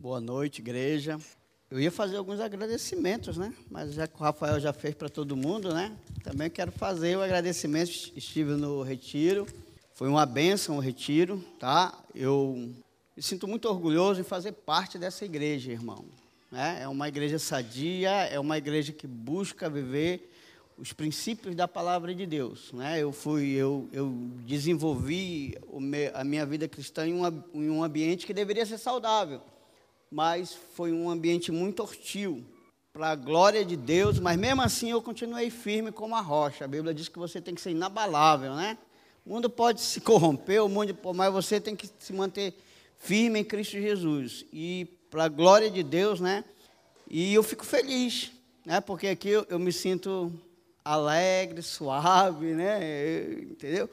Boa noite, igreja. Eu ia fazer alguns agradecimentos, né? Mas já que o Rafael já fez para todo mundo, né? Também quero fazer o agradecimento. Estive no retiro. Foi uma benção o retiro, tá? Eu me sinto muito orgulhoso em fazer parte dessa igreja, irmão. Né? É uma igreja sadia, é uma igreja que busca viver os princípios da palavra de Deus. Né? Eu fui, eu, eu desenvolvi a minha vida cristã em, em um ambiente que deveria ser saudável, mas foi um ambiente muito hostil para a glória de Deus, mas mesmo assim eu continuei firme como a rocha. A Bíblia diz que você tem que ser inabalável, né? O mundo pode se corromper, o mundo, mas você tem que se manter firme em Cristo Jesus. E para a glória de Deus, né? E eu fico feliz, né? Porque aqui eu, eu me sinto alegre, suave, né? Entendeu?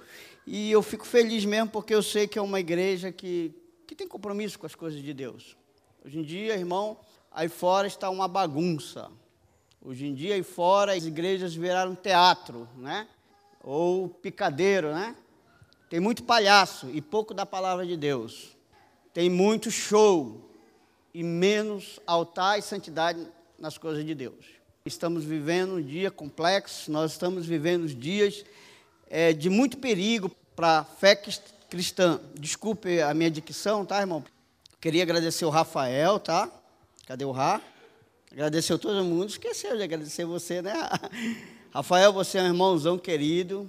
E eu fico feliz mesmo porque eu sei que é uma igreja que, que tem compromisso com as coisas de Deus. Hoje em dia, irmão, aí fora está uma bagunça. Hoje em dia, aí fora, as igrejas viraram teatro, né? Ou picadeiro, né? Tem muito palhaço e pouco da palavra de Deus. Tem muito show e menos altar e santidade nas coisas de Deus. Estamos vivendo um dia complexo, nós estamos vivendo dias é, de muito perigo para a fé cristã. Desculpe a minha dicção, tá, irmão? Queria agradecer o Rafael, tá? Cadê o Rá? Agradecer todo mundo. Esqueceu de agradecer você, né? Rafael, você é um irmãozão querido.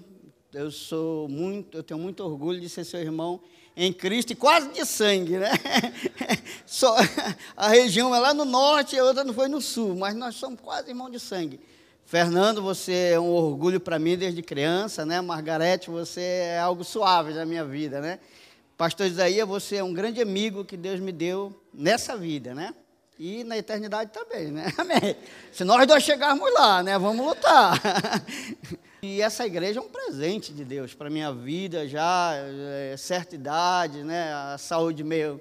Eu sou muito, eu tenho muito orgulho de ser seu irmão em Cristo e quase de sangue, né? Só, a região é lá no norte e a outra não foi no sul, mas nós somos quase irmãos de sangue. Fernando, você é um orgulho para mim desde criança, né? Margarete, você é algo suave na minha vida, né? Pastor Isaías, você é um grande amigo que Deus me deu nessa vida, né? E na eternidade também, né? Amém. Se nós dois chegarmos lá, né? Vamos lutar. E essa igreja é um presente de Deus para minha vida, já é, certa idade, né, a saúde meio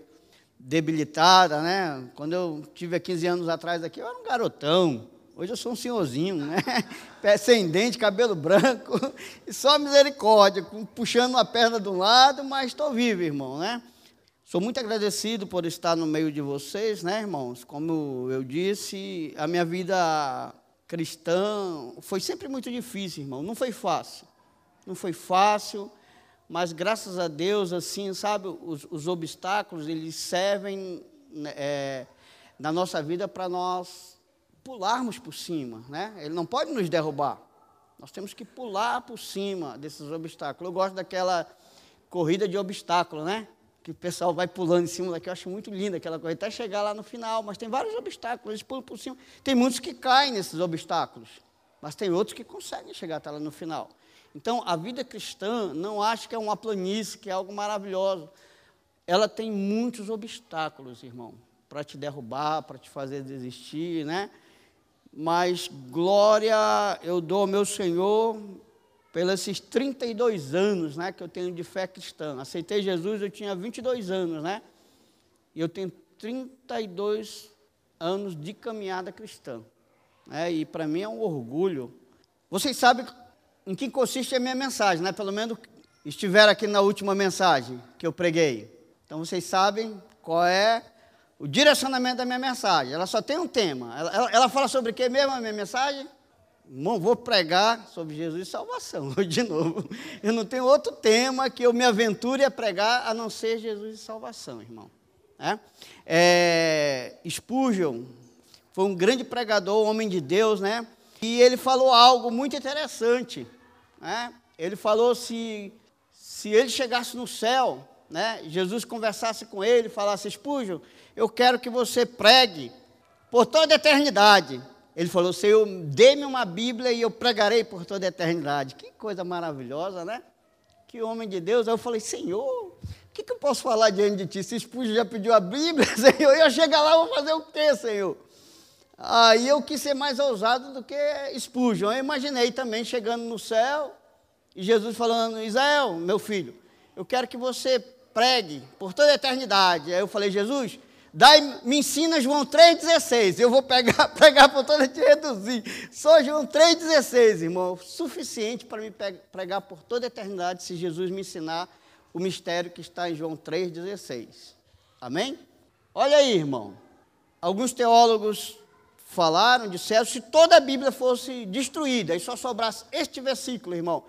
debilitada, né? Quando eu tive 15 anos atrás aqui, eu era um garotão. Hoje eu sou um senhorzinho, né? Pé sem dente, cabelo branco, e só misericórdia, puxando uma perna de um lado, mas estou vivo, irmão, né? Sou muito agradecido por estar no meio de vocês, né, irmãos? Como eu disse, a minha vida cristã foi sempre muito difícil, irmão. Não foi fácil. Não foi fácil, mas graças a Deus, assim, sabe, os, os obstáculos, eles servem né, é, na nossa vida para nós pularmos por cima, né? Ele não pode nos derrubar. Nós temos que pular por cima desses obstáculos. Eu gosto daquela corrida de obstáculo, né? que o pessoal vai pulando em cima daqui. Eu acho muito linda aquela coisa, até chegar lá no final. Mas tem vários obstáculos, eles pulam por cima. Tem muitos que caem nesses obstáculos, mas tem outros que conseguem chegar até lá no final. Então, a vida cristã, não acho que é uma planície, que é algo maravilhoso. Ela tem muitos obstáculos, irmão, para te derrubar, para te fazer desistir, né? Mas glória eu dou ao meu Senhor pelos esses 32 anos né, que eu tenho de fé cristã. Aceitei Jesus, eu tinha 22 anos, né? E eu tenho 32 anos de caminhada cristã. Né? E para mim é um orgulho. Vocês sabem em que consiste a minha mensagem, né? Pelo menos estiveram aqui na última mensagem que eu preguei. Então vocês sabem qual é o direcionamento da minha mensagem. Ela só tem um tema. Ela, ela, ela fala sobre o que mesmo a minha mensagem? Irmão, vou pregar sobre Jesus e salvação, de novo. Eu não tenho outro tema que eu me aventure a pregar a não ser Jesus e salvação, irmão. É? É, Spurgeon foi um grande pregador, homem de Deus, né? E ele falou algo muito interessante. Né? Ele falou se, se ele chegasse no céu, né? Jesus conversasse com ele, falasse, Spurgeon, eu quero que você pregue por toda a eternidade ele falou: Senhor, dê-me uma Bíblia e eu pregarei por toda a eternidade. Que coisa maravilhosa, né? Que homem de Deus. Aí eu falei: Senhor, o que, que eu posso falar diante de ti? Se Espúrgio já pediu a Bíblia, Senhor, eu chegar lá, vou fazer o quê, Senhor? Aí eu quis ser mais ousado do que Espúrgio. Eu imaginei também chegando no céu e Jesus falando: Israel, meu filho, eu quero que você pregue por toda a eternidade. Aí eu falei: Jesus, Daí me ensina João 3,16. Eu vou pegar, pregar por toda te reduzir. Só João 3,16, irmão. Suficiente para me pregar por toda a eternidade se Jesus me ensinar o mistério que está em João 3,16. Amém? Olha aí, irmão. alguns teólogos falaram, disseram, se toda a Bíblia fosse destruída e só sobrasse este versículo, irmão,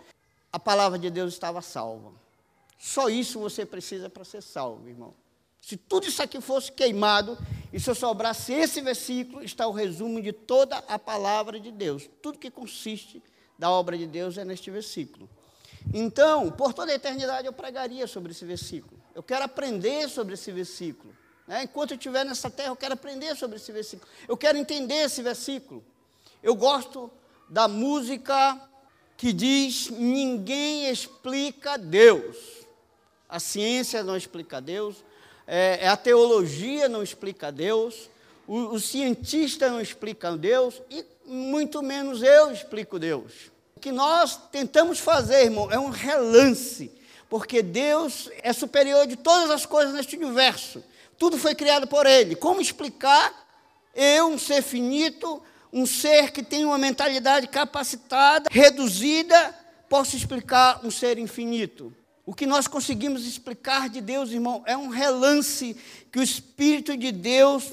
a palavra de Deus estava salva. Só isso você precisa para ser salvo, irmão. Se tudo isso aqui fosse queimado e se eu sobrasse esse versículo, está o resumo de toda a palavra de Deus. Tudo que consiste da obra de Deus é neste versículo. Então, por toda a eternidade eu pregaria sobre esse versículo. Eu quero aprender sobre esse versículo. Né? Enquanto eu estiver nessa terra, eu quero aprender sobre esse versículo. Eu quero entender esse versículo. Eu gosto da música que diz: ninguém explica Deus. A ciência não explica Deus, é, é, a teologia não explica Deus, o, o cientista não explica Deus, e muito menos eu explico Deus. O que nós tentamos fazer, irmão, é um relance, porque Deus é superior de todas as coisas neste universo. Tudo foi criado por Ele. Como explicar eu, um ser finito, um ser que tem uma mentalidade capacitada, reduzida, posso explicar um ser infinito? O que nós conseguimos explicar de Deus, irmão, é um relance que o Espírito de Deus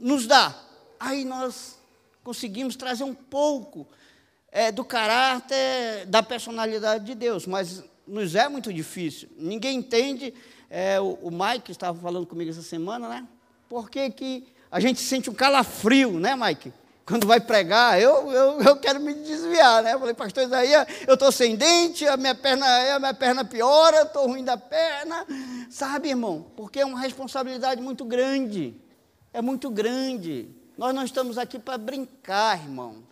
nos dá. Aí nós conseguimos trazer um pouco é, do caráter, da personalidade de Deus, mas nos é muito difícil. Ninguém entende. É, o, o Mike estava falando comigo essa semana, né? Por que, que a gente sente um calafrio, né, Mike? Quando vai pregar, eu, eu, eu quero me desviar, né? Eu falei, pastor Isaías, eu estou sem dente, a minha perna, a minha perna piora, estou ruim da perna. Sabe, irmão? Porque é uma responsabilidade muito grande. É muito grande. Nós não estamos aqui para brincar, irmãos,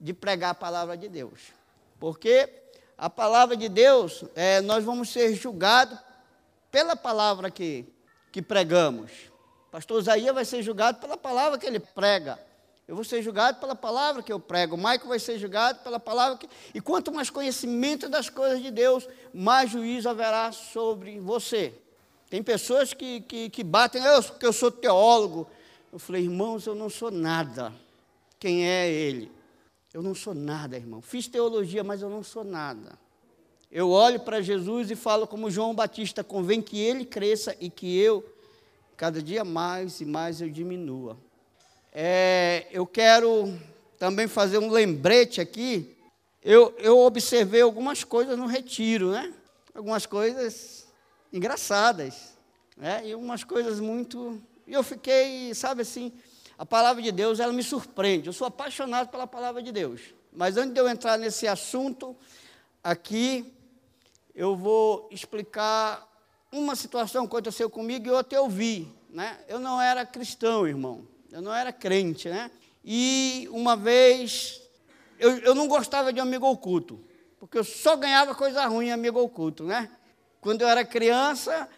de pregar a palavra de Deus. Porque a palavra de Deus, é, nós vamos ser julgados pela palavra que, que pregamos. Pastor Isaías vai ser julgado pela palavra que ele prega. Eu vou ser julgado pela palavra que eu prego. O Maico vai ser julgado pela palavra que. E quanto mais conhecimento das coisas de Deus, mais juízo haverá sobre você. Tem pessoas que, que, que batem, eu, que eu sou teólogo. Eu falei, irmãos, eu não sou nada. Quem é ele? Eu não sou nada, irmão. Fiz teologia, mas eu não sou nada. Eu olho para Jesus e falo como João Batista: convém que ele cresça e que eu, cada dia mais e mais, eu diminua. É, eu quero também fazer um lembrete aqui. Eu, eu observei algumas coisas no retiro, né? Algumas coisas engraçadas, né? E algumas coisas muito. E eu fiquei, sabe assim, a palavra de Deus, ela me surpreende. Eu sou apaixonado pela palavra de Deus. Mas antes de eu entrar nesse assunto, aqui, eu vou explicar uma situação que aconteceu comigo e outra eu vi. Né? Eu não era cristão, irmão eu não era crente, né? E uma vez, eu, eu não gostava de amigo oculto, porque eu só ganhava coisa ruim em amigo oculto, né? Quando eu era criança,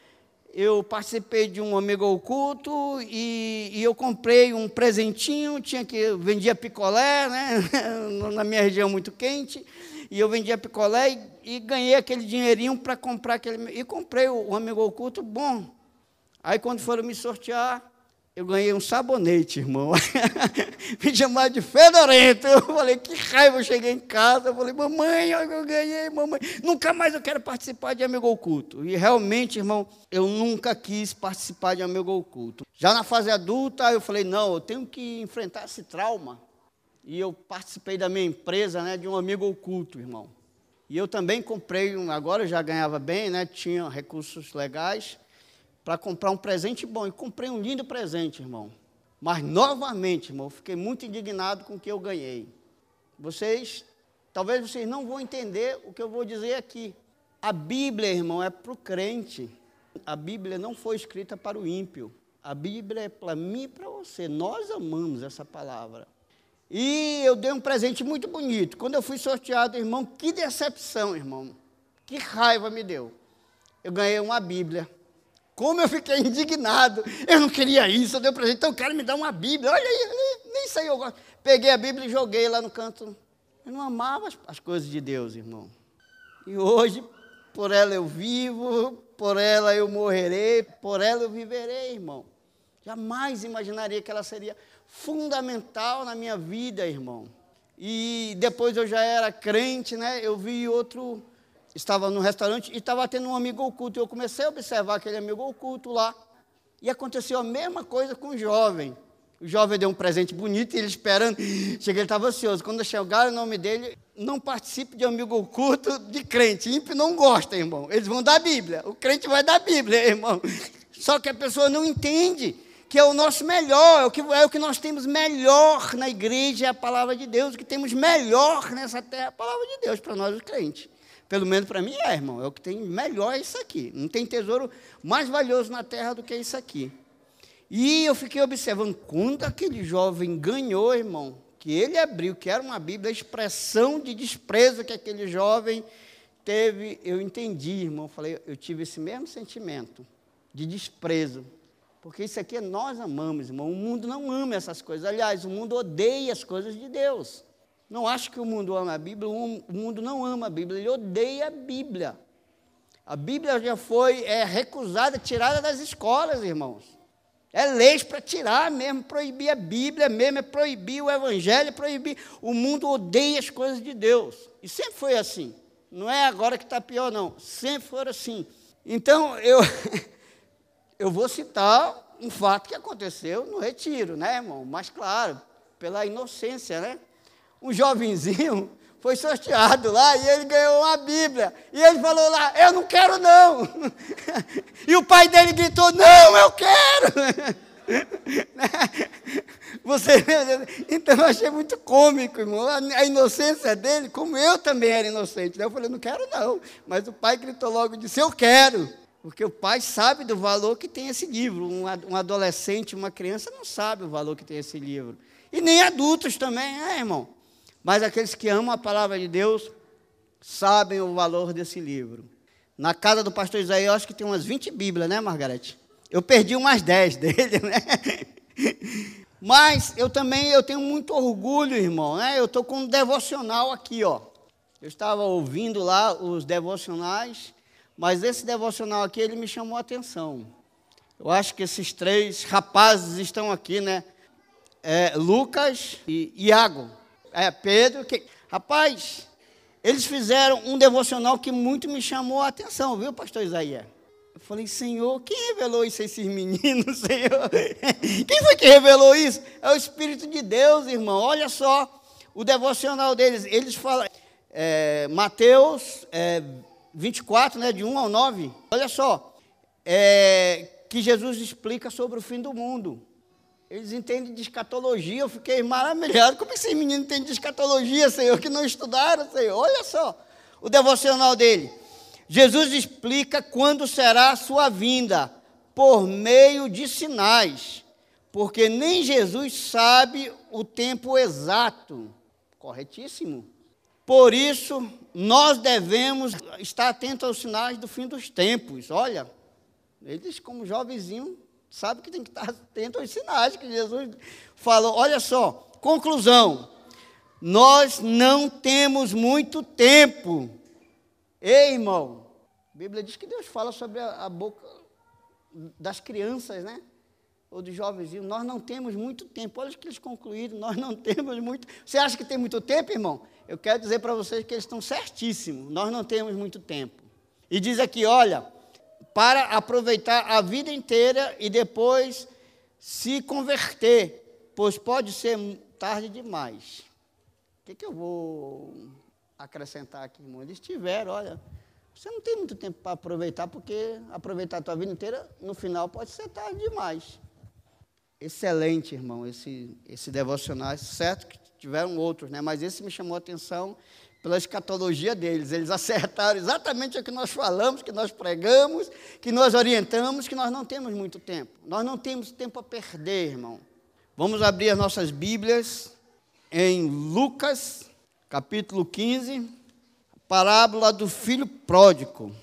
eu participei de um amigo oculto e, e, eu comprei um presentinho, tinha que vendia picolé, né? Na minha região muito quente, e eu vendia picolé e, e ganhei aquele dinheirinho para comprar aquele e comprei o, o amigo oculto bom. Aí quando foram me sortear, eu ganhei um sabonete, irmão. Me chamaram de fedorento. Eu falei, que raiva. Eu cheguei em casa, eu falei, mamãe, olha eu ganhei, mamãe. Nunca mais eu quero participar de amigo oculto. E realmente, irmão, eu nunca quis participar de amigo oculto. Já na fase adulta, eu falei, não, eu tenho que enfrentar esse trauma. E eu participei da minha empresa, né, de um amigo oculto, irmão. E eu também comprei um, agora eu já ganhava bem, né, tinha recursos legais para comprar um presente bom. E comprei um lindo presente, irmão. Mas novamente, irmão, fiquei muito indignado com o que eu ganhei. Vocês, talvez vocês não vão entender o que eu vou dizer aqui. A Bíblia, irmão, é para o crente. A Bíblia não foi escrita para o ímpio. A Bíblia é para mim e para você. Nós amamos essa palavra. E eu dei um presente muito bonito. Quando eu fui sorteado, irmão, que decepção, irmão. Que raiva me deu. Eu ganhei uma Bíblia. Como eu fiquei indignado. Eu não queria isso, eu dei presente. Então, o cara me dá uma Bíblia. Olha aí, nem, nem sei eu gosto. Peguei a Bíblia e joguei lá no canto. Eu não amava as, as coisas de Deus, irmão. E hoje, por ela eu vivo, por ela eu morrerei, por ela eu viverei, irmão. Jamais imaginaria que ela seria fundamental na minha vida, irmão. E depois eu já era crente, né? Eu vi outro estava no restaurante e estava tendo um amigo oculto. Eu comecei a observar aquele amigo oculto lá. E aconteceu a mesma coisa com o jovem. O jovem deu um presente bonito e ele esperando. Cheguei, ele estava ansioso. Quando chegaram o nome dele, não participe de amigo oculto de crente. Ímpio não gosta, irmão. Eles vão dar Bíblia. O crente vai dar Bíblia, irmão. Só que a pessoa não entende que é o nosso melhor, é o que, é o que nós temos melhor na igreja, é a palavra de Deus. O que temos melhor nessa terra é a palavra de Deus para nós, os crentes. Pelo menos para mim é, irmão. É o que tem melhor é isso aqui. Não tem tesouro mais valioso na terra do que isso aqui. E eu fiquei observando quando aquele jovem ganhou, irmão, que ele abriu, que era uma Bíblia, a expressão de desprezo que aquele jovem teve, eu entendi, irmão. Falei, eu tive esse mesmo sentimento de desprezo. Porque isso aqui nós amamos, irmão. O mundo não ama essas coisas. Aliás, o mundo odeia as coisas de Deus. Não acho que o mundo ama a Bíblia, o mundo não ama a Bíblia, ele odeia a Bíblia. A Bíblia já foi é, recusada, tirada das escolas, irmãos. É leis para tirar mesmo, proibir a Bíblia mesmo, é proibir o Evangelho, é proibir. O mundo odeia as coisas de Deus. E sempre foi assim. Não é agora que está pior, não. Sempre foi assim. Então, eu, eu vou citar um fato que aconteceu no retiro, né, irmão? Mas, claro, pela inocência, né? Um jovenzinho foi sorteado lá e ele ganhou uma Bíblia. E ele falou lá: Eu não quero, não. E o pai dele gritou: Não, eu quero. Você, então eu achei muito cômico, irmão. A inocência dele, como eu também era inocente. Né? Eu falei: Não quero, não. Mas o pai gritou logo e disse: Eu quero. Porque o pai sabe do valor que tem esse livro. Um adolescente, uma criança não sabe o valor que tem esse livro. E nem adultos também, né, irmão? Mas aqueles que amam a palavra de Deus sabem o valor desse livro. Na casa do pastor Isaías, eu acho que tem umas 20 Bíblias, né, Margarete? Eu perdi umas 10 dele, né? Mas eu também eu tenho muito orgulho, irmão, né? Eu estou com um devocional aqui, ó. Eu estava ouvindo lá os devocionais, mas esse devocional aqui ele me chamou a atenção. Eu acho que esses três rapazes estão aqui, né? É, Lucas e Iago é, Pedro, que, rapaz, eles fizeram um devocional que muito me chamou a atenção, viu, pastor Isaías? Eu falei, Senhor, quem revelou isso a esses meninos, Senhor? Quem foi que revelou isso? É o Espírito de Deus, irmão. Olha só o devocional deles. Eles falam, é, Mateus é, 24, né, de 1 ao 9. Olha só, é, que Jesus explica sobre o fim do mundo. Eles entendem de escatologia. Eu fiquei maravilhado. Como esses meninos entendem de escatologia, Senhor, que não estudaram, Senhor? Olha só o devocional dele. Jesus explica quando será a sua vinda, por meio de sinais, porque nem Jesus sabe o tempo exato. Corretíssimo. Por isso, nós devemos estar atentos aos sinais do fim dos tempos. Olha, eles, como jovenzinho, sabe que tem que estar atento aos sinais que Jesus falou. Olha só, conclusão. Nós não temos muito tempo. Ei, irmão, a Bíblia diz que Deus fala sobre a, boca das crianças, né? Ou dos jovens. Nós não temos muito tempo. Olha o que eles concluíram. Nós não temos muito. Você acha que tem muito tempo, irmão? Eu quero dizer para vocês que eles estão certíssimos. Nós não temos muito tempo. E diz aqui: olha, para aproveitar a vida inteira e depois se converter, pois pode ser tarde demais. O que, que eu vou acrescentar aqui, irmão? Eles tiveram, olha, você não tem muito tempo para aproveitar, porque aproveitar a tua vida inteira, no final, pode ser tarde demais. Excelente, irmão, esse, esse devocional. Certo que tiveram outros, né? mas esse me chamou a atenção pela escatologia deles. Eles acertaram exatamente o que nós falamos, que nós pregamos, que nós orientamos, que nós não temos muito tempo. Nós não temos tempo a perder, irmão. Vamos abrir as nossas Bíblias em Lucas, capítulo 15, parábola do filho pródigo.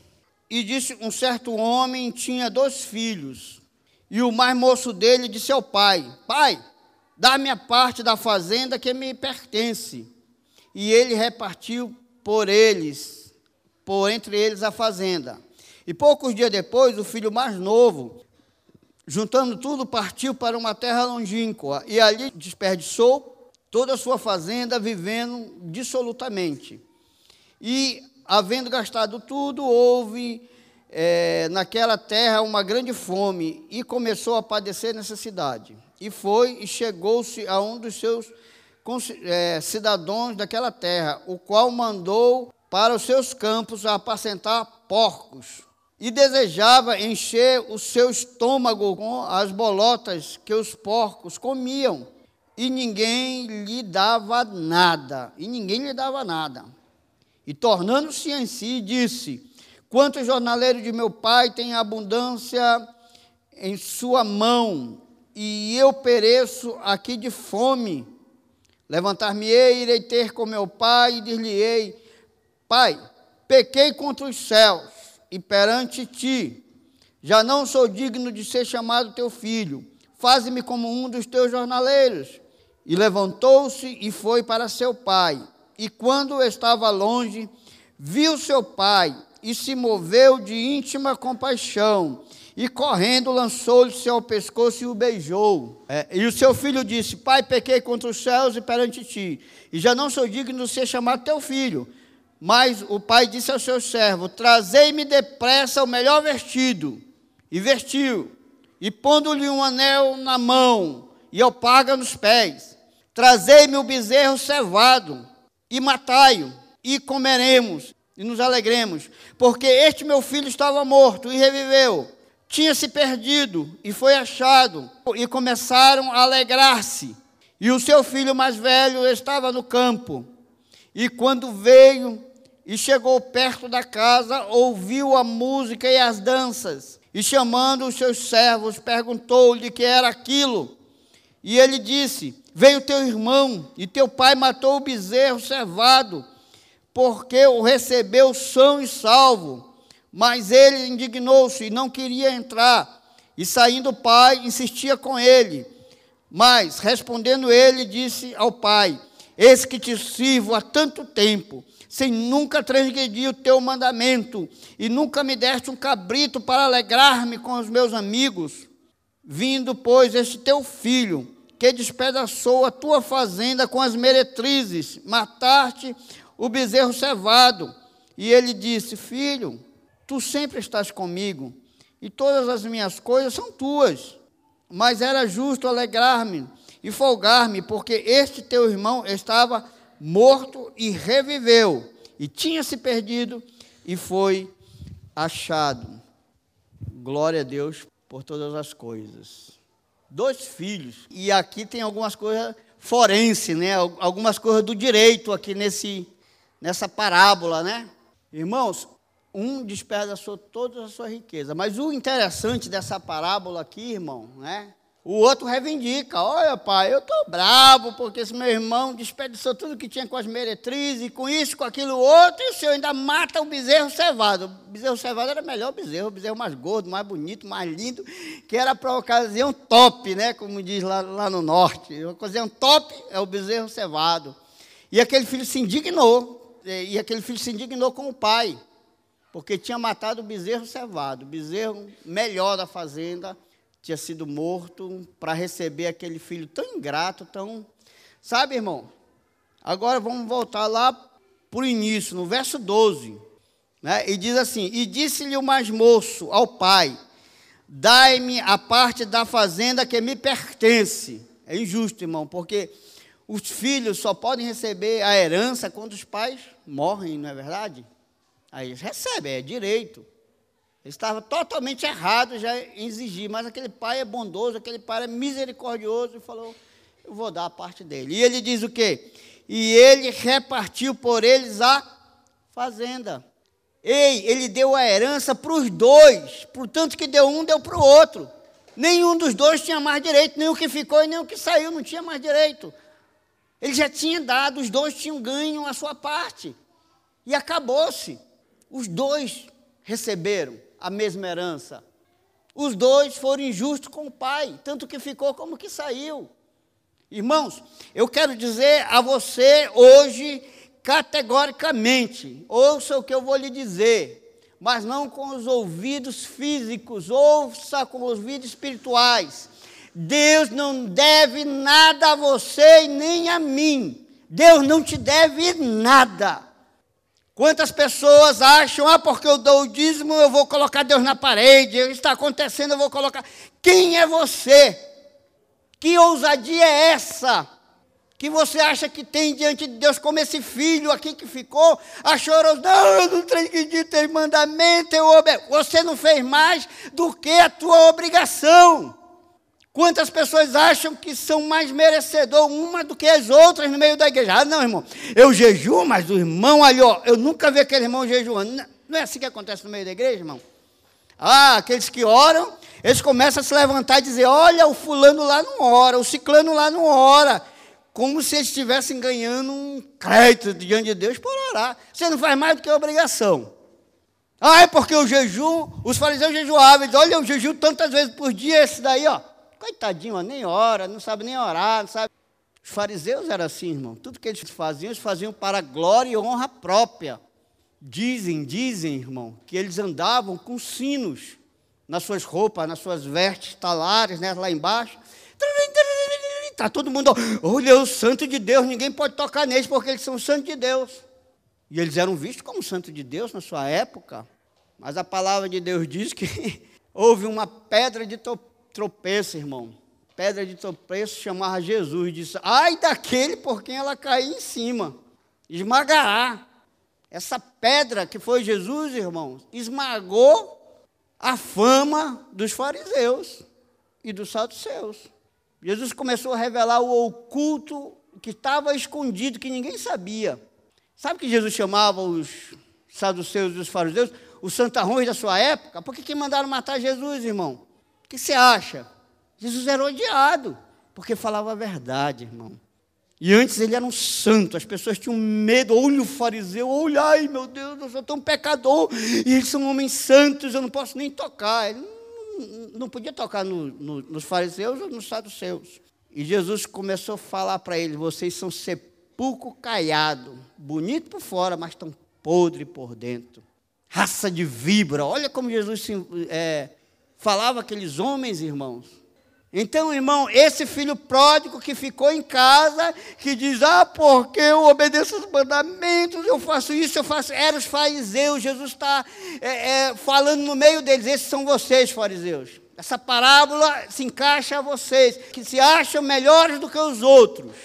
E disse: Um certo homem tinha dois filhos, e o mais moço dele disse ao pai: Pai, dá-me a parte da fazenda que me pertence e ele repartiu por eles, por entre eles a fazenda. E poucos dias depois, o filho mais novo, juntando tudo, partiu para uma terra longínqua e ali desperdiçou toda a sua fazenda, vivendo dissolutamente. E, havendo gastado tudo, houve é, naquela terra uma grande fome e começou a padecer necessidade. E foi e chegou-se a um dos seus cidadãos daquela terra, o qual mandou para os seus campos apacentar porcos. E desejava encher o seu estômago com as bolotas que os porcos comiam. E ninguém lhe dava nada. E ninguém lhe dava nada. E tornando-se em si, disse: Quantos jornaleiros de meu pai têm abundância em sua mão, e eu pereço aqui de fome. Levantar-me-ei, irei ter com meu pai, e dir-lhe-ei: Pai, pequei contra os céus e perante ti. Já não sou digno de ser chamado teu filho. Faze-me como um dos teus jornaleiros. E levantou-se e foi para seu pai. E quando estava longe, viu seu pai e se moveu de íntima compaixão. E correndo, lançou-lhe ao pescoço e o beijou. É, e o seu filho disse: Pai, pequei contra os céus e perante ti, e já não sou digno de ser chamado teu filho. Mas o pai disse ao seu servo: Trazei-me depressa o melhor vestido. E vestiu, e pondo-lhe um anel na mão e alpaga nos pés. Trazei-me o bezerro cevado e matai-o, e comeremos e nos alegremos, porque este meu filho estava morto e reviveu, tinha se perdido e foi achado, e começaram a alegrar-se. E o seu filho mais velho estava no campo. E quando veio e chegou perto da casa, ouviu a música e as danças. E chamando os seus servos, perguntou-lhe que era aquilo. E ele disse: Veio teu irmão, e teu pai matou o bezerro cevado porque o recebeu são e salvo. Mas ele indignou-se e não queria entrar. E saindo o pai, insistia com ele. Mas, respondendo ele, disse ao pai: Eis que te sirvo há tanto tempo, sem nunca transgredir o teu mandamento, e nunca me deste um cabrito para alegrar-me com os meus amigos. Vindo, pois, este teu filho, que despedaçou a tua fazenda com as meretrizes, mataste o bezerro cevado. E ele disse: Filho, tu sempre estás comigo, e todas as minhas coisas são tuas. Mas era justo alegrar-me e folgar-me, porque este teu irmão estava morto e reviveu, e tinha se perdido e foi achado. Glória a Deus por todas as coisas. Dois filhos, e aqui tem algumas coisas forense, né? Algumas coisas do direito aqui nesse nessa parábola, né? Irmãos, um despedaçou toda a sua riqueza. Mas o interessante dessa parábola aqui, irmão, né? O outro reivindica: olha, pai, eu estou bravo porque esse meu irmão desperdiçou tudo que tinha com as meretrizes, com isso, com aquilo outro, e o senhor ainda mata o bezerro cevado. O bezerro cevado era o melhor bezerro, o bezerro mais gordo, mais bonito, mais lindo, que era para ocasião top, né? Como diz lá, lá no norte. A ocasião top é o bezerro cevado. E aquele filho se indignou, e aquele filho se indignou com o pai, porque tinha matado o bezerro cevado, o bezerro melhor da fazenda, tinha sido morto para receber aquele filho tão ingrato, tão. Sabe, irmão? Agora vamos voltar lá para o início, no verso 12. Né? E diz assim: E disse-lhe o mais moço ao pai: Dai-me a parte da fazenda que me pertence. É injusto, irmão, porque os filhos só podem receber a herança quando os pais morrem, não é verdade? Aí eles recebem, é direito. Ele estava totalmente errado já em exigir, mas aquele pai é bondoso, aquele pai é misericordioso e falou: Eu vou dar a parte dele. E ele diz o quê? E ele repartiu por eles a fazenda. Ei, ele deu a herança para os dois, portanto que deu um, deu para o outro. Nenhum dos dois tinha mais direito, nem o que ficou e nem o que saiu, não tinha mais direito. Ele já tinha dado, os dois tinham ganho a sua parte. E acabou-se. Os dois receberam a mesma herança. Os dois foram injustos com o pai, tanto que ficou como que saiu. Irmãos, eu quero dizer a você hoje, categoricamente, ouça o que eu vou lhe dizer, mas não com os ouvidos físicos, ouça com os ouvidos espirituais. Deus não deve nada a você e nem a mim. Deus não te deve nada. Quantas pessoas acham, ah, porque eu dou o dízimo, eu vou colocar Deus na parede, está acontecendo, eu vou colocar. Quem é você? Que ousadia é essa? Que você acha que tem diante de Deus, como esse filho aqui que ficou, achou, não, eu não acredito em mandamento, eu obede... você não fez mais do que a tua obrigação. Quantas pessoas acham que são mais merecedor uma do que as outras no meio da igreja? Ah, não, irmão, eu jejuo, mas o irmão ali, ó, eu nunca vi aquele irmão jejuando. Não é assim que acontece no meio da igreja, irmão? Ah, aqueles que oram, eles começam a se levantar e dizer: olha, o fulano lá não ora, o ciclano lá não ora. Como se eles estivessem ganhando um crédito diante de Deus por orar. Você não faz mais do que obrigação. Ah, é porque o jejum, os fariseus jejuavam. Olha, eu jejuo tantas vezes por dia, esse daí, ó. Coitadinho, nem ora, não sabe nem orar, não sabe. Os fariseus eram assim, irmão. Tudo que eles faziam, eles faziam para glória e honra própria. Dizem, dizem, irmão, que eles andavam com sinos nas suas roupas, nas suas vestes, talares, né, lá embaixo. Está todo mundo, olha, o santo de Deus, ninguém pode tocar neles porque eles são santos de Deus. E eles eram vistos como santo de Deus na sua época. Mas a palavra de Deus diz que houve uma pedra de tropeço, irmão. Pedra de tropeço chamava Jesus. Disse: Ai daquele por quem ela cair em cima, esmagará. Essa pedra que foi Jesus, irmãos, esmagou a fama dos fariseus e dos saduceus. Jesus começou a revelar o oculto que estava escondido, que ninguém sabia. Sabe que Jesus chamava os saduceus e os fariseus os santarrões da sua época? Por que, que mandaram matar Jesus, irmão? O que você acha? Jesus era odiado, porque falava a verdade, irmão. E antes ele era um santo, as pessoas tinham medo, olha o fariseu, olha, ai meu Deus, eu sou tão pecador, e eles são homens santos, eu não posso nem tocar. Ele não, podia tocar no, no, nos fariseus ou nos saduceus. E Jesus começou a falar para eles: vocês são sepulcro caiado, bonito por fora, mas tão podre por dentro. Raça de víbora, olha como Jesus se, é, falava aqueles homens, irmãos. Então, irmão, esse filho pródigo que ficou em casa, que diz, ah, porque eu obedeço os mandamentos, eu faço isso, eu faço. Eram os fariseus, Jesus está é, é, falando no meio deles, esses são vocês, fariseus. Essa parábola se encaixa a vocês, que se acham melhores do que os outros.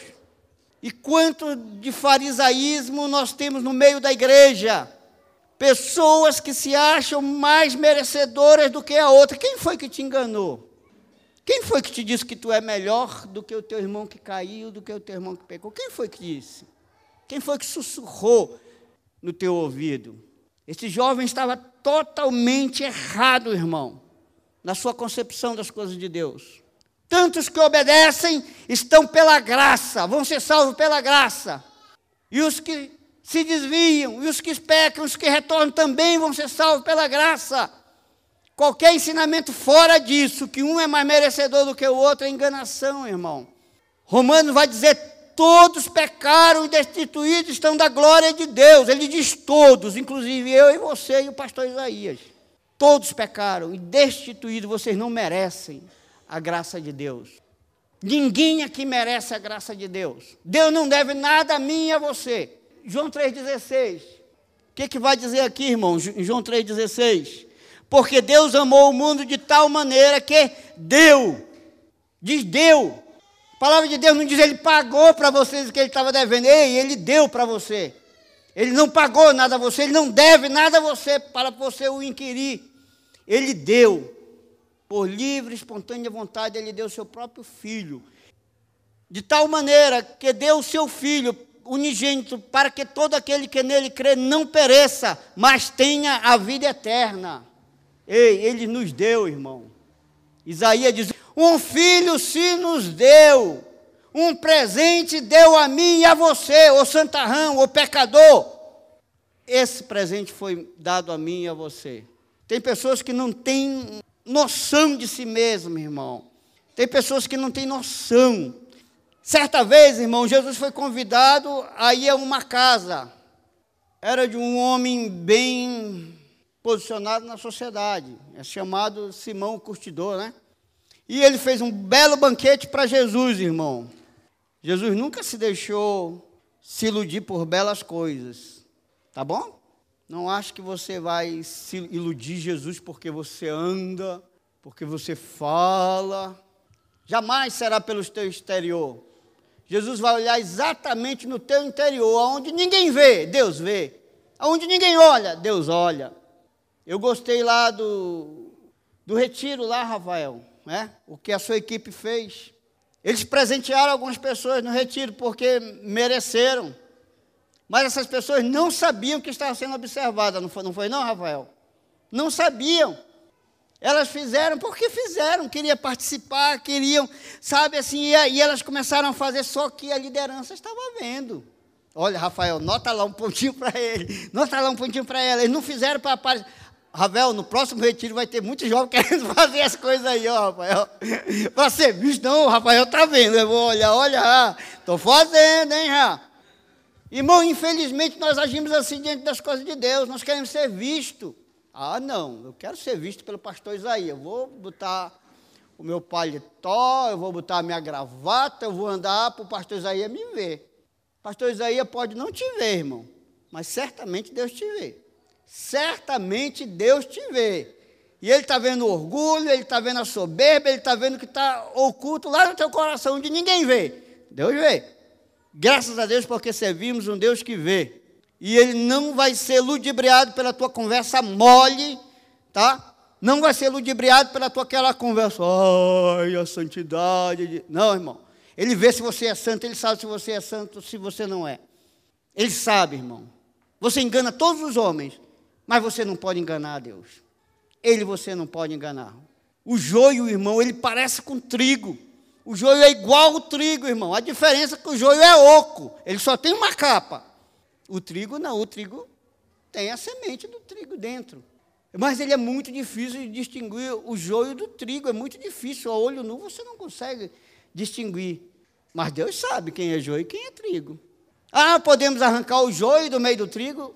E quanto de farisaísmo nós temos no meio da igreja? Pessoas que se acham mais merecedoras do que a outra. Quem foi que te enganou? Quem foi que te disse que tu é melhor do que o teu irmão que caiu, do que o teu irmão que pecou? Quem foi que disse? Quem foi que sussurrou no teu ouvido? Esse jovem estava totalmente errado, irmão, na sua concepção das coisas de Deus. Tantos que obedecem estão pela graça, vão ser salvos pela graça. E os que se desviam, e os que pecam, os que retornam também vão ser salvos pela graça. Qualquer ensinamento fora disso, que um é mais merecedor do que o outro, é enganação, irmão. Romanos vai dizer: todos pecaram e destituídos estão da glória de Deus. Ele diz todos, inclusive eu e você e o pastor Isaías. Todos pecaram e destituídos, vocês não merecem a graça de Deus. Ninguém aqui merece a graça de Deus. Deus não deve nada a mim e a você. João 3,16. O que, que vai dizer aqui, irmão? João 3,16. Porque Deus amou o mundo de tal maneira que deu. Diz deu. A palavra de Deus não diz ele pagou para vocês o que ele estava devendo. Ei, ele deu para você. Ele não pagou nada a você, ele não deve nada a você para você o inquirir. Ele deu. Por livre, espontânea vontade, ele deu o seu próprio filho. De tal maneira que deu o seu filho unigênito, para que todo aquele que nele crê não pereça, mas tenha a vida eterna. Ei, ele nos deu, irmão. Isaías diz: Um filho se nos deu, um presente deu a mim e a você, o santarrão, o pecador. Esse presente foi dado a mim e a você. Tem pessoas que não têm noção de si mesmo, irmão. Tem pessoas que não têm noção Certa vez, irmão, Jesus foi convidado a ir a uma casa. Era de um homem bem posicionado na sociedade, é chamado Simão Curtidor, né? E ele fez um belo banquete para Jesus, irmão. Jesus nunca se deixou se iludir por belas coisas, tá bom? Não ache que você vai se iludir Jesus porque você anda, porque você fala. Jamais será pelo teu exterior. Jesus vai olhar exatamente no teu interior, aonde ninguém vê, Deus vê. Aonde ninguém olha, Deus olha. Eu gostei lá do, do retiro lá, Rafael, né? O que a sua equipe fez. Eles presentearam algumas pessoas no retiro porque mereceram. Mas essas pessoas não sabiam que estava sendo observada, não foi, não foi não, Rafael? Não sabiam. Elas fizeram porque fizeram, queriam participar, queriam, sabe assim, e aí elas começaram a fazer só que a liderança estava vendo. Olha, Rafael, nota lá um pontinho para ele, nota lá um pontinho para ela. Eles não fizeram para. Rafael, no próximo retiro vai ter muitos jovens querendo fazer as coisas aí, ó, Rafael. Para ser visto, não, o Rafael está vendo. Eu vou olhar, olha, estou fazendo, hein, já. Irmão, infelizmente nós agimos assim diante das coisas de Deus, nós queremos ser vistos. Ah, não, eu quero ser visto pelo pastor Isaías. Eu vou botar o meu paletó, eu vou botar a minha gravata, eu vou andar para o pastor Isaías me ver. Pastor Isaías pode não te ver, irmão, mas certamente Deus te vê. Certamente Deus te vê. E Ele está vendo o orgulho, Ele está vendo a soberba, Ele está vendo o que está oculto lá no teu coração, onde ninguém vê. Deus vê. Graças a Deus, porque servimos um Deus que vê. E ele não vai ser ludibriado pela tua conversa mole, tá? Não vai ser ludibriado pela tua aquela conversa, ai, a santidade. Não, irmão. Ele vê se você é santo, ele sabe se você é santo, se você não é. Ele sabe, irmão. Você engana todos os homens, mas você não pode enganar a Deus. Ele você não pode enganar. O joio, irmão, ele parece com trigo. O joio é igual ao trigo, irmão. A diferença é que o joio é oco. Ele só tem uma capa. O trigo não. O trigo tem a semente do trigo dentro. Mas ele é muito difícil de distinguir o joio do trigo. É muito difícil. A olho nu você não consegue distinguir. Mas Deus sabe quem é joio e quem é trigo. Ah, podemos arrancar o joio do meio do trigo?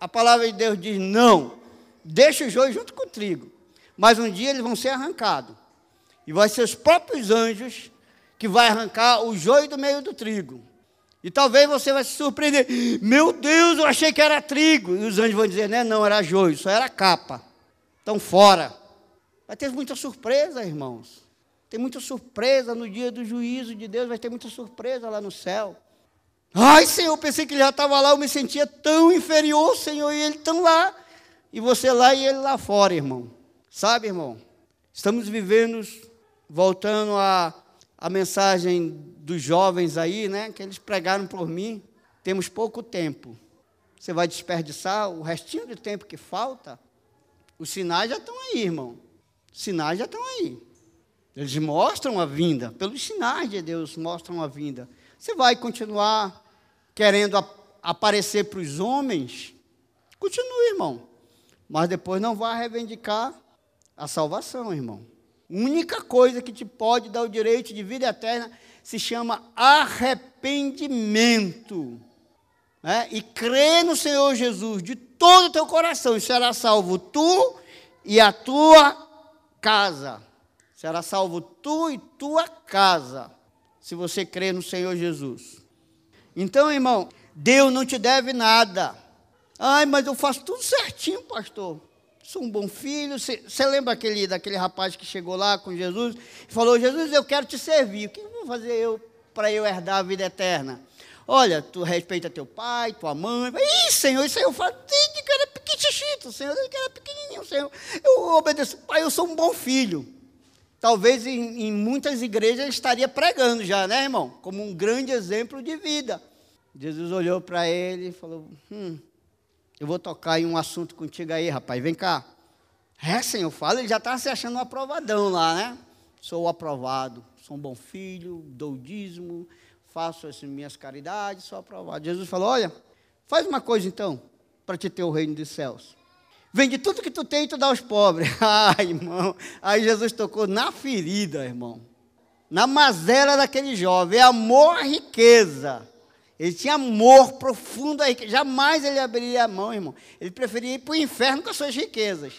A palavra de Deus diz: não. Deixa o joio junto com o trigo. Mas um dia eles vão ser arrancados. E vai ser os próprios anjos que vai arrancar o joio do meio do trigo. E talvez você vai se surpreender. Meu Deus, eu achei que era trigo. E os anjos vão dizer, né? Não, era joio, só era capa. Então fora. Vai ter muita surpresa, irmãos. Tem muita surpresa no dia do juízo de Deus, vai ter muita surpresa lá no céu. Ai, Senhor, pensei que ele já estava lá, eu me sentia tão inferior, Senhor, e ele tão lá. E você lá e ele lá fora, irmão. Sabe, irmão? Estamos vivendo voltando à, à mensagem dos jovens aí, né, que eles pregaram por mim, temos pouco tempo. Você vai desperdiçar o restinho de tempo que falta? Os sinais já estão aí, irmão. Os sinais já estão aí. Eles mostram a vinda. Pelos sinais de Deus mostram a vinda. Você vai continuar querendo a, aparecer para os homens? Continue, irmão. Mas depois não vai reivindicar a salvação, irmão única coisa que te pode dar o direito de vida eterna se chama arrependimento. Né? E crê no Senhor Jesus de todo o teu coração, e será salvo tu e a tua casa. Será salvo tu e tua casa, se você crê no Senhor Jesus. Então, irmão, Deus não te deve nada. Ai, mas eu faço tudo certinho, pastor sou um bom filho. Você lembra aquele, daquele rapaz que chegou lá com Jesus e falou: Jesus, eu quero te servir. O que vou fazer eu para eu herdar a vida eterna? Olha, tu respeita teu pai, tua mãe. Ih, Senhor, isso aí eu falo desde que era pequitito, Senhor, que era pequenininho, Senhor. Eu obedeço. Pai, eu sou um bom filho. Talvez em, em muitas igrejas ele estaria pregando já, né, irmão? Como um grande exemplo de vida. Jesus olhou para ele e falou: Hum, eu vou tocar em um assunto contigo aí, rapaz. Vem cá. É, Senhor, fala. Ele já está se achando um aprovadão lá, né? Sou aprovado. Sou um bom filho, dou dízimo, faço as minhas caridades, sou aprovado. Jesus falou: Olha, faz uma coisa então, para te ter o reino dos céus. Vende tudo que tu tem e tu dá aos pobres. Ai, irmão. Aí Jesus tocou na ferida, irmão. Na mazela daquele jovem. É amor, riqueza. Ele tinha amor profundo aí, jamais ele abriria a mão, irmão. Ele preferia ir para o inferno com as suas riquezas.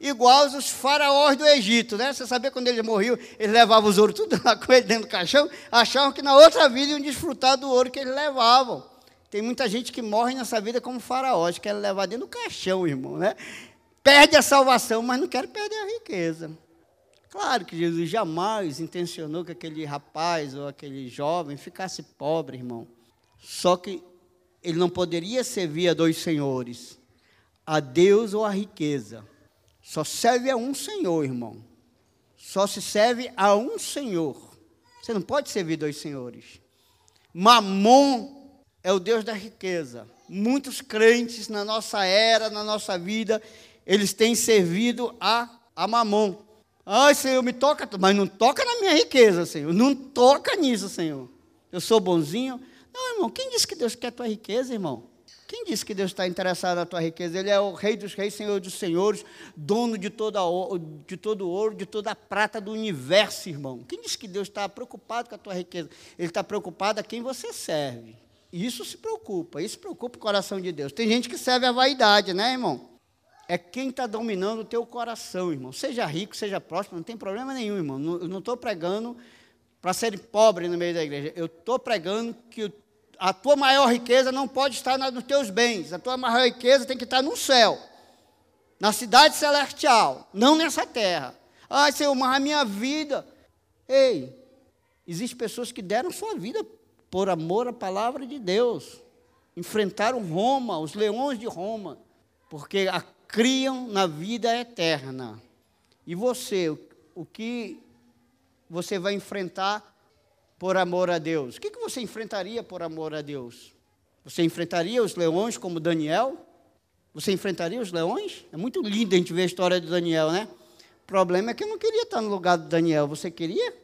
Igual os faraós do Egito, né? Você sabia quando ele morreu, eles levavam os ouro tudo lá com ele dentro do caixão, achavam que na outra vida iam desfrutar do ouro que eles levavam. Tem muita gente que morre nessa vida como faraós, quer levar dentro do caixão, irmão, né? Perde a salvação, mas não quer perder a riqueza. Claro que Jesus jamais intencionou que aquele rapaz ou aquele jovem ficasse pobre, irmão. Só que ele não poderia servir a dois senhores, a Deus ou a riqueza. Só serve a um Senhor, irmão. Só se serve a um Senhor. Você não pode servir dois senhores. Mamon é o Deus da riqueza. Muitos crentes na nossa era, na nossa vida, eles têm servido a, a Mamon. Ai, Senhor, me toca, mas não toca na minha riqueza, Senhor. Não toca nisso, Senhor. Eu sou bonzinho. Não, irmão, quem disse que Deus quer a tua riqueza, irmão? Quem disse que Deus está interessado na tua riqueza? Ele é o Rei dos Reis, Senhor dos Senhores, dono de, toda, de todo o ouro, de toda a prata do universo, irmão. Quem disse que Deus está preocupado com a tua riqueza? Ele está preocupado a quem você serve. Isso se preocupa, isso preocupa o coração de Deus. Tem gente que serve a vaidade, né, irmão? É quem está dominando o teu coração, irmão. Seja rico, seja próspero, não tem problema nenhum, irmão. Eu não estou pregando para ser pobre no meio da igreja. Eu estou pregando que a tua maior riqueza não pode estar nos teus bens, a tua maior riqueza tem que estar no céu, na cidade celestial, não nessa terra. Ai, Senhor, mas a minha vida. Ei, existem pessoas que deram sua vida por amor à palavra de Deus, enfrentaram Roma, os leões de Roma, porque a criam na vida eterna. E você, o que você vai enfrentar por amor a Deus? O que, você enfrentaria por amor a Deus? Você enfrentaria os leões como Daniel? Você enfrentaria os leões? É muito lindo a gente ver a história de Daniel, né? O problema é que eu não queria estar no lugar de Daniel. Você queria?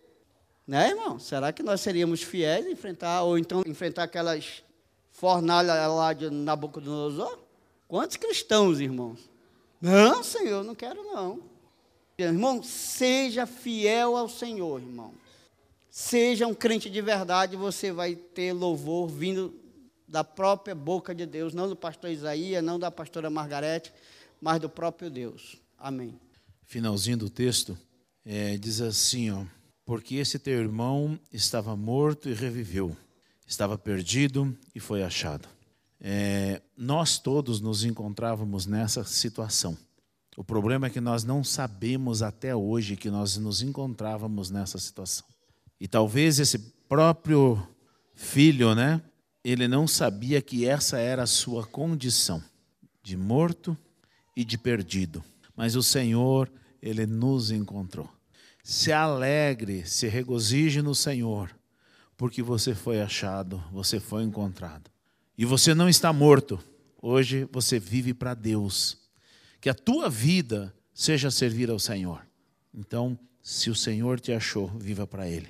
Né, irmão? Será que nós seríamos fiéis enfrentar, ou então enfrentar aquelas fornalhas lá de Nabucodonosor? Quantos cristãos, irmãos? Não, Senhor, não quero não. Irmão, seja fiel ao Senhor, irmão. Seja um crente de verdade, você vai ter louvor vindo da própria boca de Deus, não do pastor Isaías, não da pastora Margarete, mas do próprio Deus. Amém. Finalzinho do texto é, diz assim, ó, porque esse teu irmão estava morto e reviveu, estava perdido e foi achado. É, nós todos nos encontrávamos nessa situação. O problema é que nós não sabemos até hoje que nós nos encontrávamos nessa situação. E talvez esse próprio filho, né? Ele não sabia que essa era a sua condição de morto e de perdido. Mas o Senhor, ele nos encontrou. Se alegre, se regozije no Senhor, porque você foi achado, você foi encontrado. E você não está morto. Hoje você vive para Deus. Que a tua vida seja servir ao Senhor. Então, se o Senhor te achou, viva para Ele.